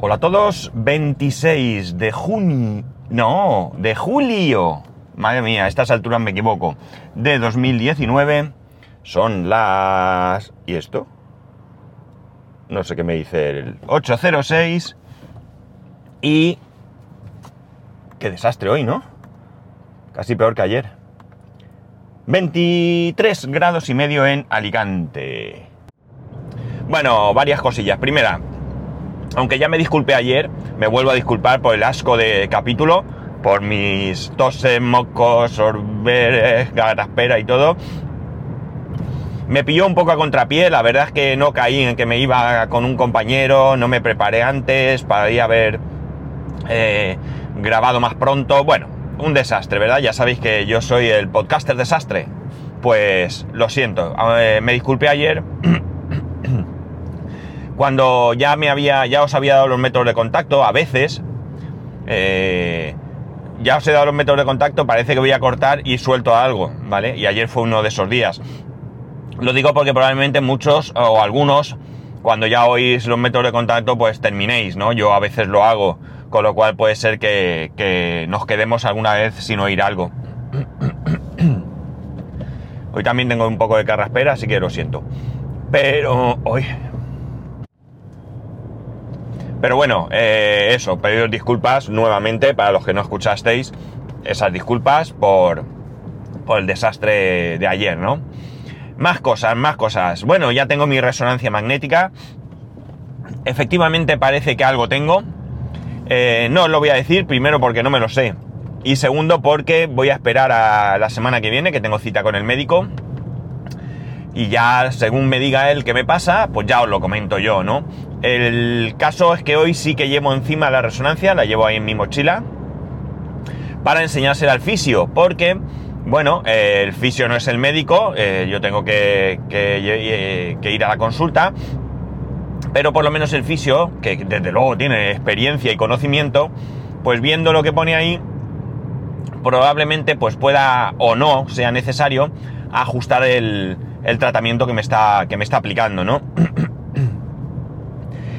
Hola a todos, 26 de junio, no, de julio, madre mía, a estas alturas me equivoco, de 2019, son las... ¿y esto? No sé qué me dice el 806 y... Qué desastre hoy, ¿no? Casi peor que ayer. 23 grados y medio en Alicante. Bueno, varias cosillas. Primera, aunque ya me disculpé ayer, me vuelvo a disculpar por el asco de capítulo, por mis toses, mocos, sorberes, garaspera y todo. Me pilló un poco a contrapié, la verdad es que no caí en que me iba con un compañero, no me preparé antes para ir a ver eh, grabado más pronto. Bueno, un desastre, ¿verdad? Ya sabéis que yo soy el podcaster desastre. Pues lo siento, eh, me disculpé ayer cuando ya me había, ya os había dado los métodos de contacto, a veces, eh, ya os he dado los métodos de contacto, parece que voy a cortar y suelto algo, ¿vale? Y ayer fue uno de esos días. Lo digo porque probablemente muchos o algunos, cuando ya oís los métodos de contacto, pues terminéis, ¿no? Yo a veces lo hago, con lo cual puede ser que, que nos quedemos alguna vez sin oír algo. Hoy también tengo un poco de carraspera, así que lo siento. Pero hoy pero bueno, eh, eso, pediros disculpas nuevamente para los que no escuchasteis esas disculpas por, por el desastre de ayer, ¿no? Más cosas, más cosas. Bueno, ya tengo mi resonancia magnética. Efectivamente parece que algo tengo. Eh, no os lo voy a decir, primero porque no me lo sé. Y segundo porque voy a esperar a la semana que viene, que tengo cita con el médico. Y ya según me diga él qué me pasa, pues ya os lo comento yo, ¿no? El caso es que hoy sí que llevo encima la resonancia, la llevo ahí en mi mochila, para enseñársela al fisio, porque, bueno, eh, el fisio no es el médico, eh, yo tengo que, que, ir a la consulta, pero por lo menos el fisio, que desde luego tiene experiencia y conocimiento, pues viendo lo que pone ahí, probablemente pues pueda o no sea necesario ajustar el, el tratamiento que me está, que me está aplicando, ¿no?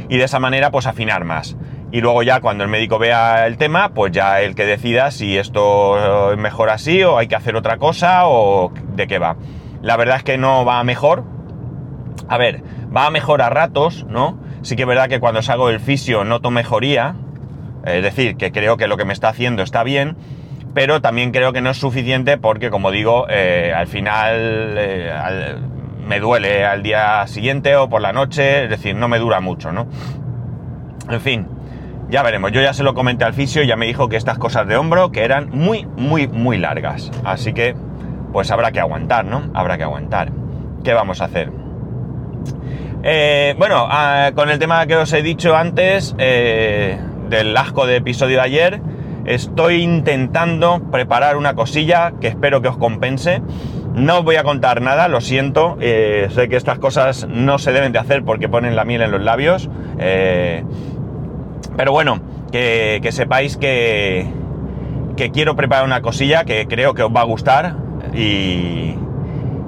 y de esa manera pues afinar más. Y luego ya cuando el médico vea el tema, pues ya el que decida si esto es mejor así o hay que hacer otra cosa o de qué va. La verdad es que no va mejor. A ver, va mejor a ratos, ¿no? Sí que es verdad que cuando salgo del fisio noto mejoría. Es decir, que creo que lo que me está haciendo está bien. Pero también creo que no es suficiente porque, como digo, eh, al final eh, me duele al día siguiente o por la noche, es decir, no me dura mucho, ¿no? En fin, ya veremos. Yo ya se lo comenté al fisio y ya me dijo que estas cosas de hombro que eran muy, muy, muy largas. Así que, pues habrá que aguantar, ¿no? Habrá que aguantar. ¿Qué vamos a hacer? Eh, bueno, ah, con el tema que os he dicho antes, del asco de episodio de ayer, estoy intentando preparar una cosilla que espero que os compense. No os voy a contar nada, lo siento. Eh, sé que estas cosas no se deben de hacer porque ponen la miel en los labios. Eh, pero bueno, que, sepáis que, que, quiero preparar una cosilla que creo que os va a gustar. Y,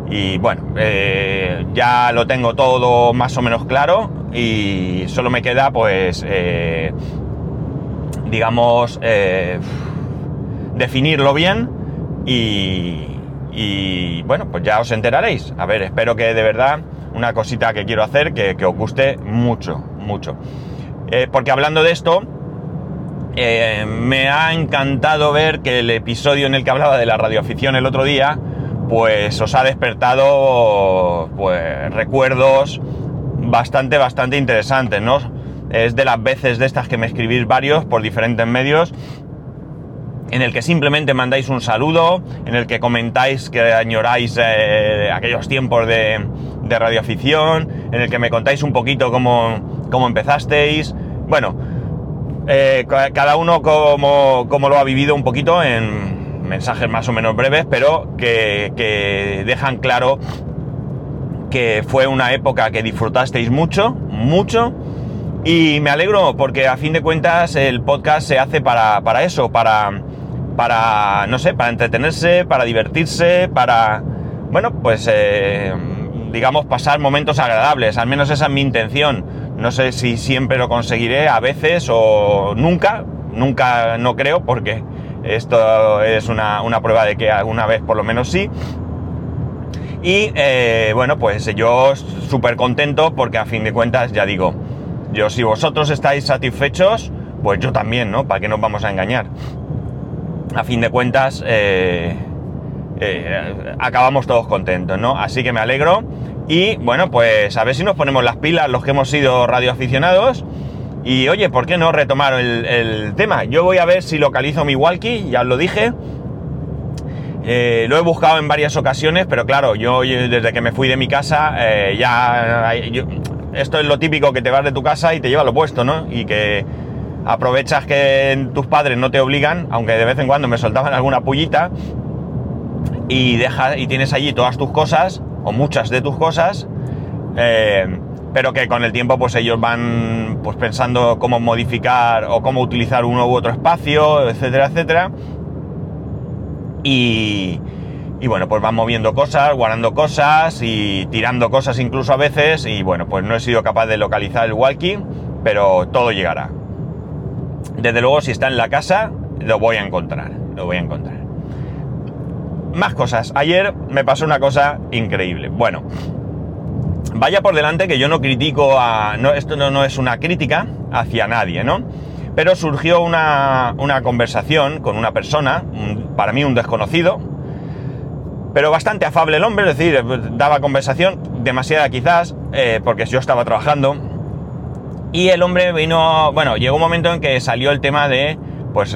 y bueno, eh, ya lo tengo todo más o menos claro. Y solo me queda pues, digamos, definirlo bien y, bueno, pues ya os enteraréis. A ver, espero que de verdad una cosita que quiero hacer que, os guste mucho, mucho. Eh, porque hablando de esto, eh, me ha encantado ver que el episodio en el que hablaba de la radioafición el otro día, pues os ha despertado pues recuerdos bastante, bastante interesantes, ¿no? Es de las veces de estas que me escribís varios por diferentes medios en el que simplemente mandáis un saludo, en el que comentáis que añoráis eh, aquellos tiempos de, radioafición, en el que me contáis un poquito cómo, cómo empezasteis. Bueno, eh, cada uno como, lo ha vivido un poquito en mensajes más o menos breves, pero que, que dejan claro que fue una época que disfrutasteis mucho, mucho, y me alegro porque a fin de cuentas el podcast se hace para, para eso, para para, no sé, para entretenerse, para divertirse, para, bueno, pues, eh, digamos, pasar momentos agradables. Al menos esa es mi intención. No sé si siempre lo conseguiré, a veces o nunca, nunca no creo, porque esto es una, prueba de que alguna vez por lo menos sí. Y eh, bueno, pues yo súper contento porque a fin de cuentas, ya digo, yo si vosotros estáis satisfechos, pues yo también, ¿no? ¿Para qué nos vamos a engañar? A fin de cuentas, eh, eh, acabamos todos contentos, ¿no? Así que me alegro. Y bueno, pues a ver si nos ponemos las pilas los que hemos sido radioaficionados. Y oye, ¿por qué no retomar el, tema? Yo voy a ver si localizo mi walkie, ya os lo dije. Eh, lo he buscado en varias ocasiones, pero claro, yo desde que me fui de mi casa, ya... esto es lo típico que te vas de tu casa y te lleva lo puesto, ¿no? Y que aprovechas que tus padres no te obligan, aunque de vez en cuando me soltaban alguna pullita, y, dejas, y tienes allí todas tus cosas, o muchas de tus cosas, eh, pero que con el tiempo pues ellos van pues pensando cómo modificar o cómo utilizar uno u otro espacio, etcétera, etcétera. Y, y bueno, pues van moviendo cosas, guardando cosas y tirando cosas incluso a veces. Y bueno, pues no he sido capaz de localizar el walkie, pero todo llegará. Desde luego, si está en la casa, lo voy a encontrar. Lo voy a encontrar. Más cosas. Ayer me pasó una cosa increíble. Bueno, vaya por delante que yo no critico a... No, esto no, es una crítica hacia nadie, ¿no? Pero surgió una, conversación con una persona, para mí un desconocido, pero bastante afable el hombre, es decir, daba conversación, demasiada quizás, eh, porque yo estaba trabajando. Y el hombre vino, bueno, llegó un momento en que salió el tema de, pues,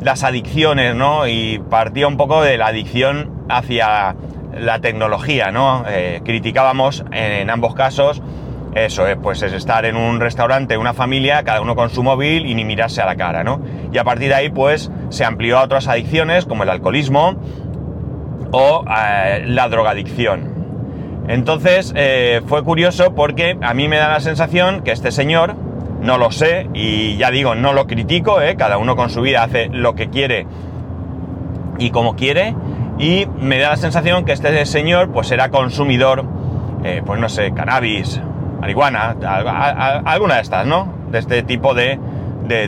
las adicciones, ¿no? Y partía un poco de la adicción hacia la tecnología, ¿no? Eh, criticábamos en, ambos casos eso, eh, pues es estar en un restaurante, una familia, cada uno con su móvil y ni mirarse a la cara, ¿no? Y a partir de ahí, pues se amplió a otras adicciones como el alcoholismo o eh, la drogadicción. Entonces fue curioso porque a mí me da la sensación que este señor, no lo sé, y ya digo, no lo critico, cada uno con su vida hace lo que quiere y como quiere, y me da la sensación que este señor pues era consumidor, eh, pues no sé, cannabis, marihuana, alguna de estas, ¿no? De este tipo de,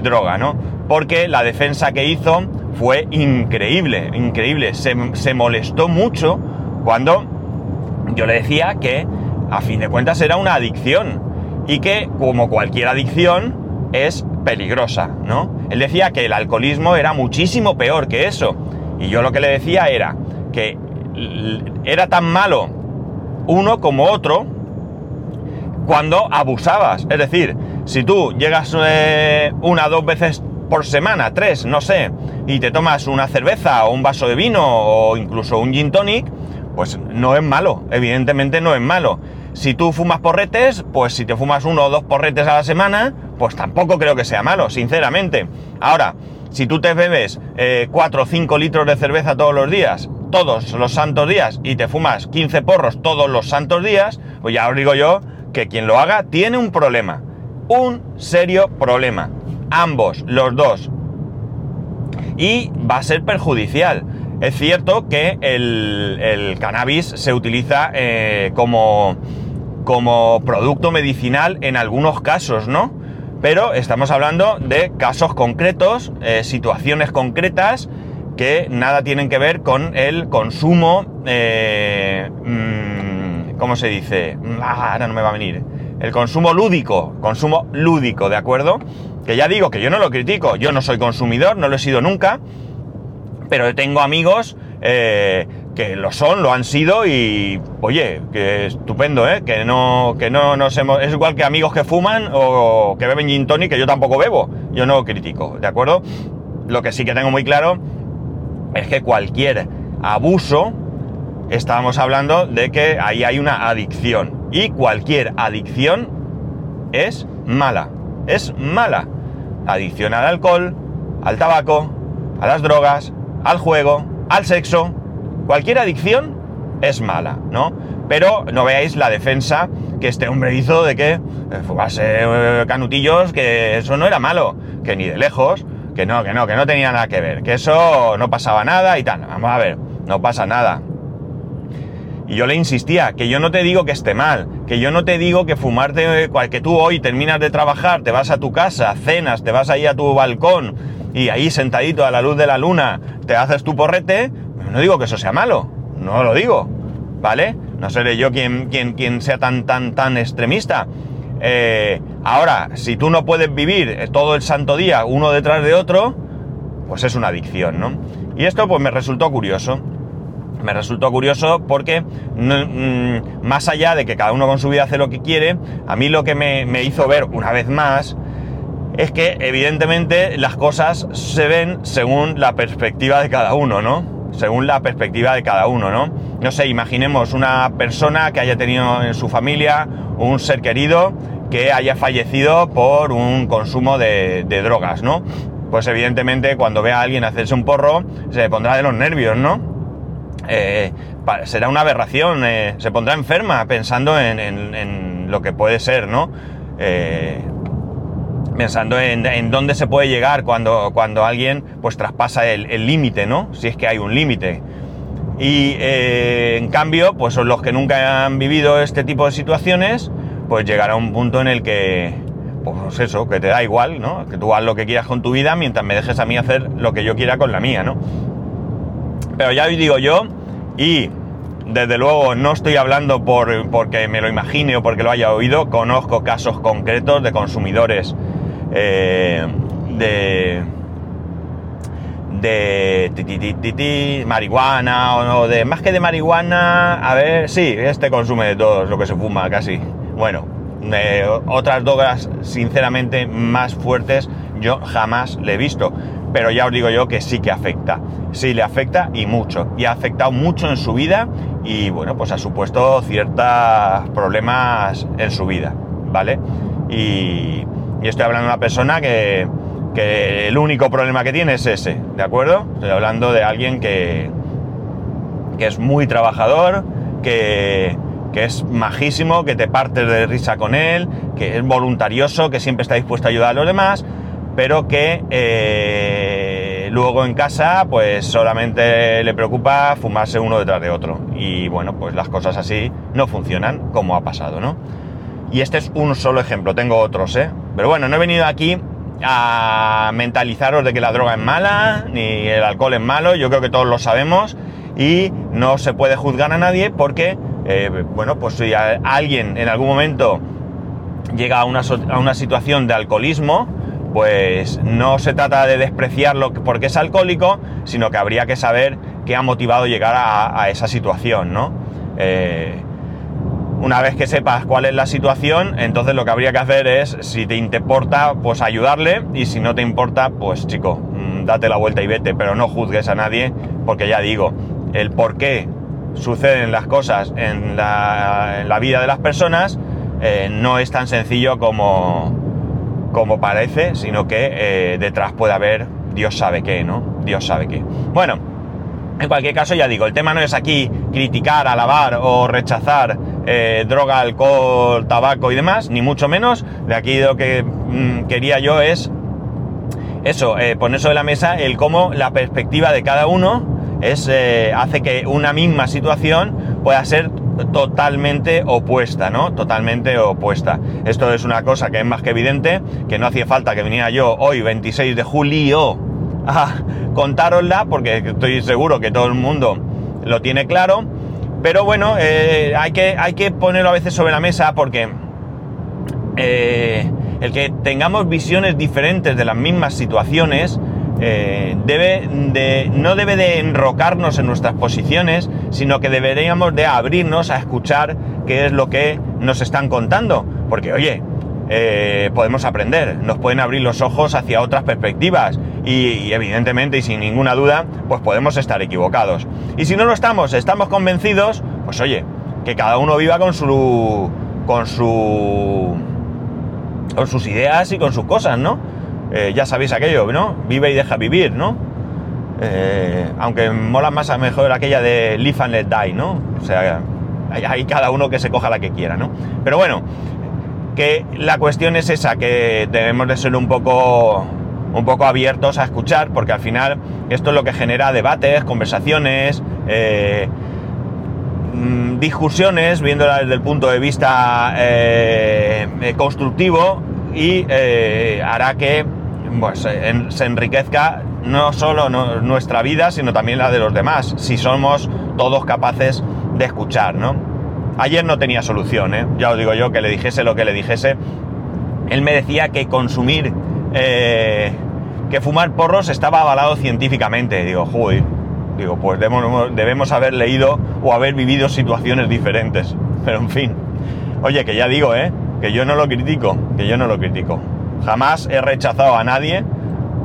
droga, ¿no? Porque la defensa que hizo fue increíble, increíble. Se, se molestó mucho cuando yo le decía que a fin de cuentas era una adicción y que como cualquier adicción es peligrosa, ¿no? Él decía que el alcoholismo era muchísimo peor que eso y yo lo que le decía era que era tan malo uno como otro cuando abusabas. Es decir, si tú llegas eh, una dos veces por semana, tres, no sé, y te tomas una cerveza o un vaso de vino o incluso un gin tonic, pues no es malo, evidentemente no es malo. Si tú fumas porretes, pues si te fumas uno o dos porretes a la semana, pues tampoco creo que sea malo, sinceramente. Ahora, si tú te bebes 4 o 5 litros de cerveza todos los días, todos los santos días, y te fumas 15 porros todos los santos días, pues ya os digo yo que quien lo haga tiene un problema. Un serio problema. Ambos, los dos. Y va a ser perjudicial. Es cierto que el, cannabis se utiliza eh, como, como producto medicinal en algunos casos, ¿no? pero estamos hablando de casos concretos, eh, situaciones concretas que nada tienen que ver con el consumo, eh, mm, ¿cómo se dice? Ah, ahora no me va a venir. El consumo lúdico, consumo lúdico, ¿de acuerdo? Que ya digo que yo no lo critico, yo no soy consumidor, no lo he sido nunca, pero tengo amigos eh, que lo son, lo han sido y, oye, que estupendo, ¿eh? Que no, que no nos hemos... Es igual que amigos que fuman o que beben gin tonic, que yo tampoco bebo. Yo no critico, ¿de acuerdo? Lo que sí que tengo muy claro es que cualquier abuso, estábamos hablando de que ahí hay una adicción. Y cualquier adicción es mala. Es mala. Adicción al alcohol, al tabaco, a las drogas, al juego, al sexo, Cualquier adicción es mala, ¿no? Pero no veáis la defensa que este hombre hizo de que eh, fugase eh, canutillos, que eso no era malo, que ni de lejos, que no, que no, que no tenía nada que ver, que eso no pasaba nada y tal. Vamos a ver, no pasa nada. Y yo le insistía, que yo no te digo que esté mal, que yo no te digo que fumarte, que tú hoy terminas de trabajar, te vas a tu casa, cenas, te vas ahí a tu balcón y ahí sentadito a la luz de la luna te haces tu porrete, no digo que eso sea malo, no lo digo, ¿vale? No seré yo quien, quien, quien sea tan, tan, tan extremista. Eh, ahora, si tú no puedes vivir todo el santo día uno detrás de otro, pues es una adicción, ¿no? Y esto pues me resultó curioso me resultó curioso porque mm, más allá de que cada uno con su vida hace lo que quiere, a mí lo que me, hizo ver una vez más es que evidentemente las cosas se ven según la perspectiva de cada uno, ¿no? Según la perspectiva de cada uno, ¿no? No sé, imaginemos una persona que haya tenido en su familia un ser querido que haya fallecido por un consumo de, de drogas, ¿no? Pues evidentemente cuando ve a alguien hacerse un porro se le pondrá de los nervios, ¿no? Eh, será una aberración, eh, se pondrá enferma pensando en, lo que puede ser, ¿no? Eh, pensando en, dónde se puede llegar cuando, cuando alguien pues traspasa el límite, ¿no? Si es que hay un límite. Y en cambio, pues los que nunca han vivido este tipo de situaciones, pues llegará un punto en el que, pues eso, que te da igual, ¿no? Que tú hagas lo que quieras con tu vida mientras me dejes a mí hacer lo que yo quiera con la mía, ¿no? Pero ya digo yo, y desde luego no estoy hablando por, porque me lo imagine o porque lo haya oído, conozco casos concretos de consumidores eh, de de marihuana o de más que de marihuana, a ver, sí, este consume de todo lo que se fuma casi. Bueno, otras drogas sinceramente más fuertes yo jamás le he visto pero ya os digo yo que sí que afecta. Sí le afecta y mucho. Y ha afectado mucho en su vida y bueno, pues ha supuesto ciertos problemas en su vida, ¿vale? Y, estoy hablando de una persona que, el único problema que tiene es ese, ¿de acuerdo? Estoy hablando de alguien que, que es muy trabajador, que, que es majísimo, que te partes de risa con él, que es voluntarioso, que siempre está dispuesto a ayudar a los demás, pero que eh, luego en casa pues solamente le preocupa fumarse uno detrás de otro. Y bueno, pues las cosas así no funcionan como ha pasado, ¿no? Y este es un solo ejemplo, tengo otros, ¿eh? Pero bueno, no he venido aquí a mentalizaros de que la droga es mala, ni el alcohol es malo, yo creo que todos lo sabemos y no se puede juzgar a nadie porque, eh, bueno, pues si alguien en algún momento llega a una, a una situación de alcoholismo, pues no se trata de despreciarlo porque es alcohólico, sino que habría que saber qué ha motivado llegar a, esa situación, ¿no? Eh, una vez que sepas cuál es la situación, entonces lo que habría que hacer es, si te importa, pues ayudarle, y si no te importa, pues chico, mm, date la vuelta y vete, pero no juzgues a nadie, porque ya digo, el por qué suceden las cosas en la, vida de las personas eh, no es tan sencillo como, como parece, sino que eh, detrás puede haber Dios sabe qué, ¿no? Dios sabe qué. Bueno, en cualquier caso, ya digo, el tema no es aquí criticar, alabar o rechazar eh, droga, alcohol, tabaco y demás, ni mucho menos. De aquí lo que mm, quería yo es eso, poner sobre la mesa el cómo la perspectiva de cada uno es, hace que una misma situación pueda ser totalmente opuesta, ¿no? Totalmente opuesta. Esto es una cosa que es más que evidente, que no hacía falta que viniera yo hoy, 26 de julio, a contárosla, porque estoy seguro que todo el mundo lo tiene claro. Pero bueno, eh, hay, que, hay que ponerlo a veces sobre la mesa porque eh, el que tengamos visiones diferentes de las mismas situaciones eh, debe de, no debe de enrocarnos en nuestras posiciones, sino que deberíamos de abrirnos a escuchar qué es lo que nos están contando. Porque, oye, eh, podemos aprender, nos pueden abrir los ojos hacia otras perspectivas y, evidentemente y sin ninguna duda, pues podemos estar equivocados. Y si no lo estamos, estamos convencidos, pues oye, que cada uno viva con su... con su... con sus ideas y con sus cosas, ¿no? Eh, ya sabéis aquello, ¿no? Vive y deja vivir, ¿no? Eh, aunque mola más a mejor aquella de live and let die, ¿no? O sea, hay, cada uno que se coja la que quiera, ¿no? Pero bueno, que la cuestión es esa, que debemos de ser un poco un poco abiertos a escuchar, porque al final esto es lo que genera debates, conversaciones, eh, mm, discusiones, viéndola desde el punto de vista constructivo y hará que pues, se enriquezca no solo nuestra vida, sino también la de los demás, si somos todos capaces de escuchar, ¿no? Ayer no tenía solución, ya os digo yo, que le dijese lo que le dijese. Él me decía que consumir, que fumar porros estaba avalado científicamente. Digo, joder, Digo, pues debemos, haber leído o haber vivido situaciones diferentes. Pero en fin. Oye, que ya digo, ¿eh? Que yo no lo critico, que yo no lo critico. Jamás he rechazado a nadie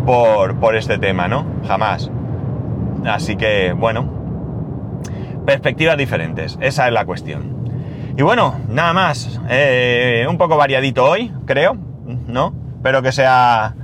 por, por este tema, ¿no? Jamás. Así que, bueno, perspectivas diferentes, esa es la cuestión. Y bueno, nada más, eh, un poco variadito hoy, creo, ¿no? Espero que sea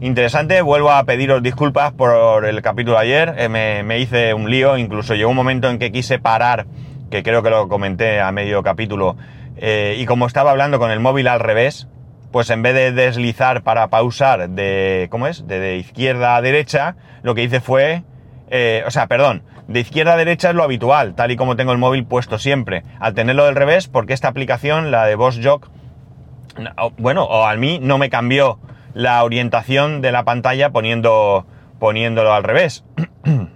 interesante. Vuelvo a pediros disculpas por el capítulo de ayer. Eh, me, hice un lío, incluso llegó un momento en que quise parar, que creo que lo comenté a medio capítulo, eh, y como estaba hablando con el móvil al revés, pues en vez de deslizar para pausar de, ¿cómo es? De, izquierda a derecha, lo que hice fue, eh, o sea, perdón, de izquierda a derecha es lo habitual, tal y como tengo el móvil puesto siempre. Al tenerlo del revés, porque esta aplicación, la de Boss Jock, bueno, o a mí no me cambió la orientación de la pantalla poniendo, poniéndolo al revés.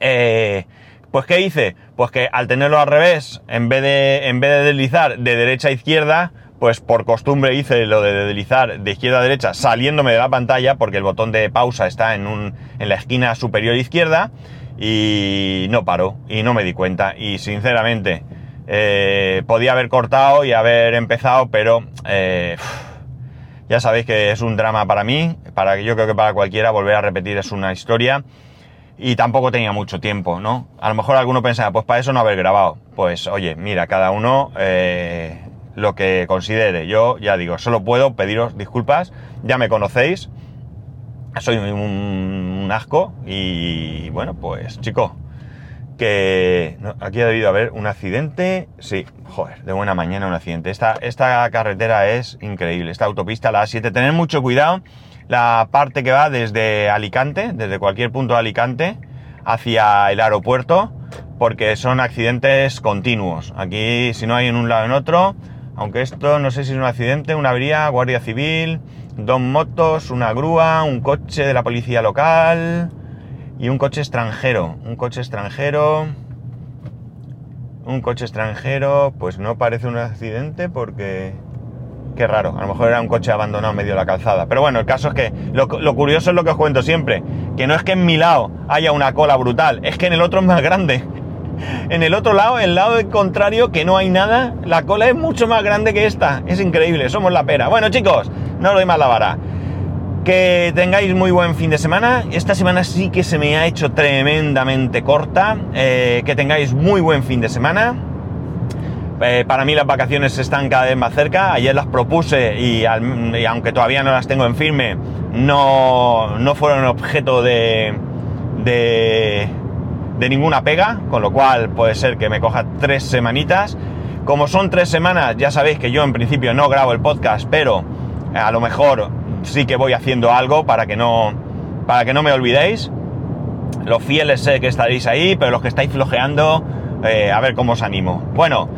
Eh, pues ¿qué hice? Pues que al tenerlo al revés, en vez, de, en vez de deslizar de derecha a izquierda, pues por costumbre hice lo de deslizar de izquierda a derecha saliéndome de la pantalla, porque el botón de pausa está en, un, en la esquina superior izquierda, y no paró, y no me di cuenta. Y sinceramente, eh, podía haber cortado y haber empezado, pero... Eh, ya sabéis que es un drama para mí, para yo creo que para cualquiera volver a repetir es una historia. Y tampoco tenía mucho tiempo, ¿no? A lo mejor alguno pensaba, pues para eso no haber grabado. Pues oye, mira, cada uno eh, lo que considere. Yo ya digo, solo puedo pediros disculpas, ya me conocéis. Soy un asco y bueno, pues chico, que aquí ha debido haber un accidente. Sí, joder, de buena mañana un accidente. Esta, esta carretera es increíble. Esta autopista, la A7, tener mucho cuidado. La parte que va desde Alicante, desde cualquier punto de Alicante, hacia el aeropuerto, porque son accidentes continuos. Aquí, si no hay en un lado en otro, aunque esto no sé si es un accidente, una avería, guardia civil, dos motos, una grúa, un coche de la policía local y un coche extranjero. Un coche extranjero. Un coche extranjero, pues no parece un accidente porque... Qué raro, a lo mejor era un coche abandonado medio de la calzada. Pero bueno, el caso es que lo, curioso es lo que os cuento siempre, que no es que en mi lado haya una cola brutal, es que en el otro es más grande. En el otro lado, el lado contrario, que no hay nada, la cola es mucho más grande que esta. Es increíble, somos la pera. Bueno chicos, no lo doy más la vara. Que tengáis muy buen fin de semana. Esta semana sí que se me ha hecho tremendamente corta. Eh, que tengáis muy buen fin de semana. Eh, para mí las vacaciones están cada vez más cerca. Ayer las propuse y, aunque todavía no las tengo en firme, no, no fueron objeto de, de, de ninguna pega. Con lo cual puede ser que me coja tres semanitas. Como son tres semanas, ya sabéis que yo en principio no grabo el podcast, pero a lo mejor sí que voy haciendo algo para que no, para que no me olvidéis. Los fieles sé que estaréis ahí, pero los que estáis flojeando, eh, a ver cómo os animo. Bueno,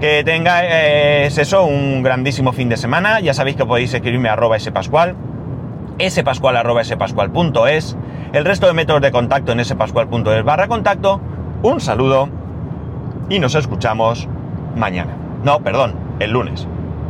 que tengáis eh, eso, un grandísimo fin de semana. Ya sabéis que podéis escribirme a arroba spascual, spascual arroba el resto de métodos de contacto en spascual.es barra contacto. Un saludo y nos escuchamos mañana. No, perdón, el lunes.